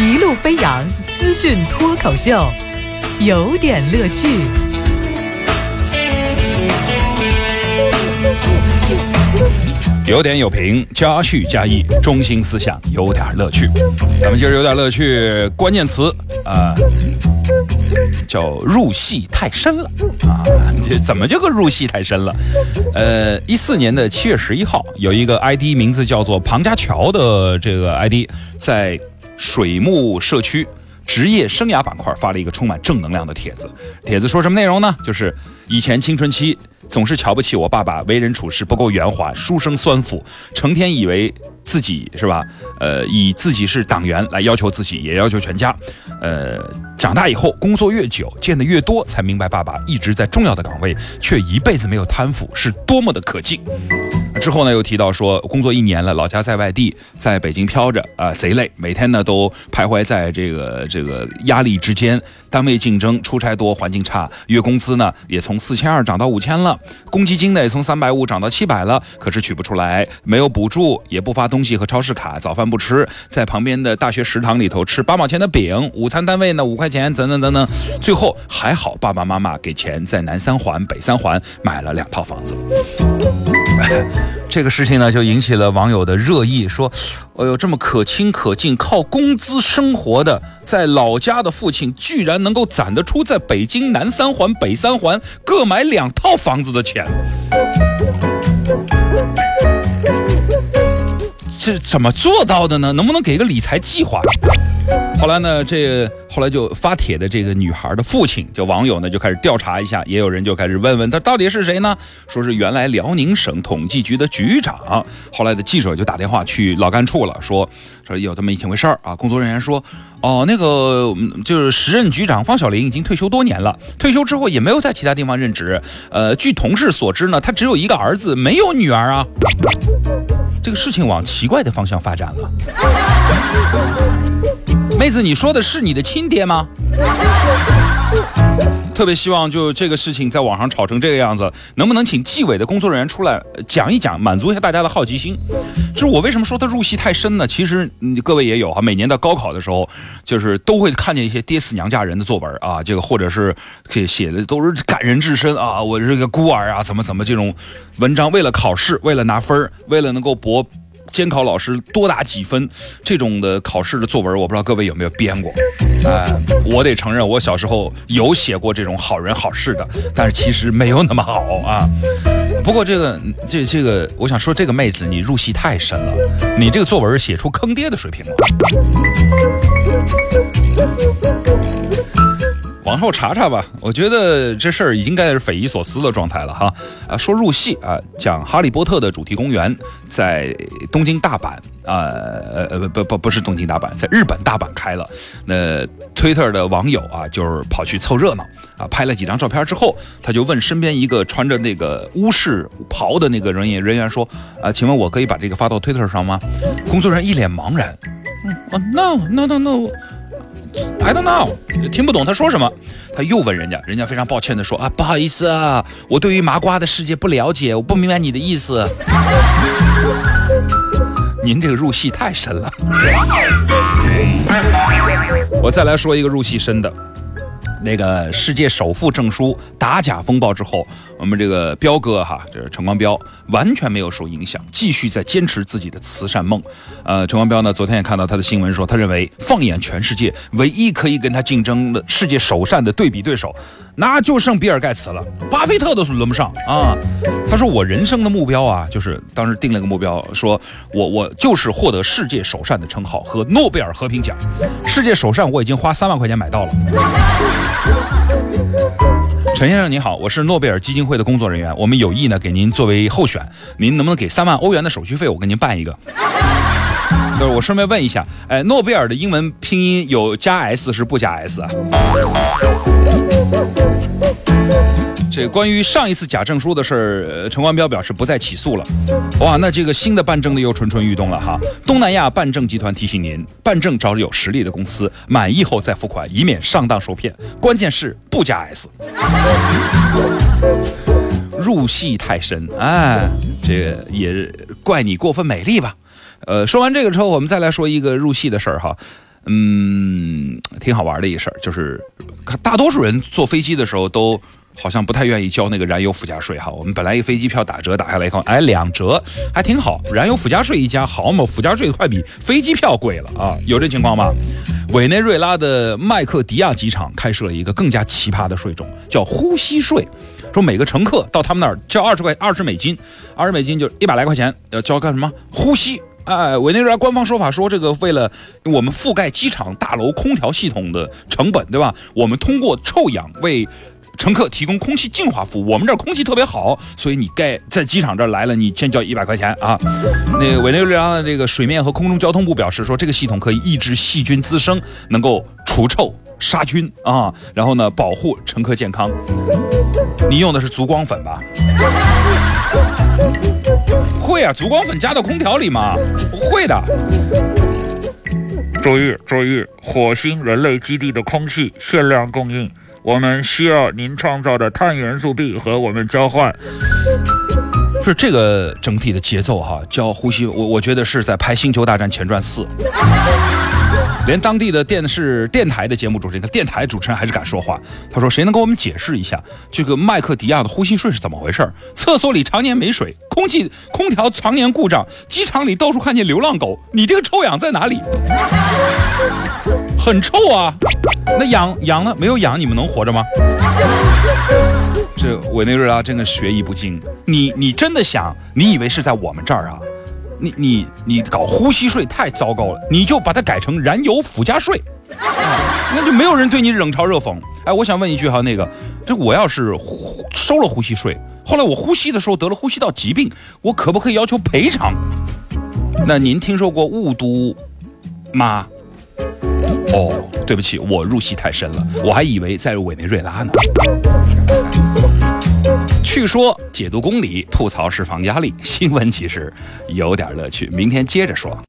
一路飞扬资讯脱口秀，有点乐趣。有点有评，加叙加意，中心思想有点乐趣。咱们今儿有点乐趣，关键词啊、叫入戏太深了啊！这怎么就个入戏太深了？呃，一四年的七月十一号，有一个 ID 名字叫做庞家桥的这个 ID 在水木社区职业生涯板块发了一个充满正能量的帖子。帖子说什么内容呢？就是以前青春期总是瞧不起我爸爸，为人处事不够圆滑，书生酸腐，成天以为自己是吧？呃，以自己是党员来要求自己，也要求全家。呃，长大以后工作越久，见得越多，才明白爸爸一直在重要的岗位，却一辈子没有贪腐，是多么的可敬。之后呢，又提到说，工作一年了，老家在外地，在北京飘着啊、贼累，每天呢都徘徊在这个这个压力之间，单位竞争，出差多，环境差，月工资呢也从四千二涨到五千了，公积金呢也从三百五涨到七百了，可是取不出来，没有补助，也不发东西和超市卡，早饭不吃，在旁边的大学食堂里头吃八毛钱的饼，午餐单位呢五块钱，等等等等，最后还好爸爸妈妈给钱，在南三环、北三环买了两套房子。这个事情呢，就引起了网友的热议，说：“哎呦，这么可亲可敬、靠工资生活的，在老家的父亲，居然能够攒得出在北京南三环、北三环各买两套房子的钱，这怎么做到的呢？能不能给个理财计划？”后来呢，这后来就发帖的这个女孩的父亲，就网友呢就开始调查一下，也有人就开始问问他到底是谁呢？说是原来辽宁省统计局的局长。后来的记者就打电话去老干处了，说说有这么一回事儿啊。工作人员说，哦，那个就是时任局长方小林已经退休多年了，退休之后也没有在其他地方任职。呃，据同事所知呢，他只有一个儿子，没有女儿啊。这个事情往奇怪的方向发展了。妹子，你说的是你的亲爹吗？特别希望就这个事情在网上吵成这个样子，能不能请纪委的工作人员出来呃讲一讲，满足一下大家的好奇心？就是我为什么说他入戏太深呢？其实、嗯各位也有哈，每年到高考的时候，就是都会看见一些爹死娘嫁人的作文啊，这个或者是这写的都是感人至深啊，我这个孤儿啊，怎么怎么这种文章，为了考试，为了拿分为了能够博。监考老师多打几分，这种的考试的作文，我不知道各位有没有编过。哎，我得承认，我小时候有写过这种好人好事的，但是其实没有那么好啊。不过这个这这个，我想说，这个妹子你入戏太深了，你这个作文写出坑爹的水平了。往后查查吧，我觉得这事儿已经该是匪夷所思的状态了哈。啊，说入戏啊，讲《哈利波特》的主题公园在东京大阪啊，呃呃不不不不是东京大阪，在日本大阪开了。那 Twitter 的网友啊，就是跑去凑热闹啊，拍了几张照片之后，他就问身边一个穿着那个巫师袍的那个人员人员说啊，请问我可以把这个发到 Twitter 上吗？工作人员一脸茫然，嗯，哦，no no no no。I don't know，听不懂他说什么，他又问人家，人家非常抱歉的说啊，不好意思啊，我对于麻瓜的世界不了解，我不明白你的意思。您这个入戏太深了。我再来说一个入戏深的。那个世界首富证书打假风暴之后，我们这个彪哥哈，这是陈光标，完全没有受影响，继续在坚持自己的慈善梦。呃，陈光标呢，昨天也看到他的新闻说，他认为放眼全世界，唯一可以跟他竞争的世界首善的对比对手，那就剩比尔盖茨了，巴菲特都是轮不上啊。他说我人生的目标啊，就是当时定了个目标，说我我就是获得世界首善的称号和诺贝尔和平奖。世界首善我已经花三万块钱买到了。陈先生您好，我是诺贝尔基金会的工作人员，我们有意呢给您作为候选，您能不能给三万欧元的手续费，我给您办一个？就是我顺便问一下，哎，诺贝尔的英文拼音有加 s 是不加 s 啊？这关于上一次假证书的事儿，陈光标表示不再起诉了。哇，那这个新的办证的又蠢蠢欲动了哈。东南亚办证集团提醒您，办证找有实力的公司，满意后再付款，以免上当受骗。关键是不加 S。入戏太深，哎，这个也怪你过分美丽吧。呃，说完这个之后，我们再来说一个入戏的事儿哈。嗯，挺好玩的一事儿，就是大多数人坐飞机的时候都好像不太愿意交那个燃油附加税哈。我们本来一飞机票打折打下来以后，哎，两折还挺好，燃油附加税一加，好嘛，附加税快比飞机票贵了啊，有这情况吗？委内瑞拉的麦克迪亚机场开设了一个更加奇葩的税种，叫呼吸税。说每个乘客到他们那儿交二十块二十美金，二十美金就一百来块钱，要交干什么？呼吸。哎，委内瑞拉官方说法说，这个为了我们覆盖机场大楼空调系统的成本，对吧？我们通过臭氧为乘客提供空气净化服务。我们这儿空气特别好，所以你该在机场这儿来了，你先交一百块钱啊。那个委内瑞拉的这个水面和空中交通部表示说，这个系统可以抑制细菌滋生，能够除臭杀菌啊，然后呢保护乘客健康。你用的是足光粉吧？会啊，足光粉加到空调里吗？会的。注意注意，火星人类基地的空气限量供应，我们需要您创造的碳元素币和我们交换。是这个整体的节奏哈，叫呼吸，我我觉得是在拍《星球大战前传四》。连当地的电视电台的节目主持人，电台主持人还是敢说话。他说：“谁能给我们解释一下这个麦克迪亚的呼吸税是怎么回事？厕所里常年没水，空气空调常年故障，机场里到处看见流浪狗，你这个臭氧在哪里？很臭啊！那氧氧呢？没有氧，你们能活着吗？这委内瑞拉真的学艺不精。你你真的想？你以为是在我们这儿啊？”你你你搞呼吸税太糟糕了，你就把它改成燃油附加税，啊那就没有人对你冷嘲热讽。哎，我想问一句哈，那个，这我要是收了呼吸税，后来我呼吸的时候得了呼吸道疾病，我可不可以要求赔偿？那您听说过雾都吗？哦，对不起，我入戏太深了，我还以为在委内瑞拉呢。据说解读公理，吐槽释放压力，新闻其实有点乐趣。明天接着说。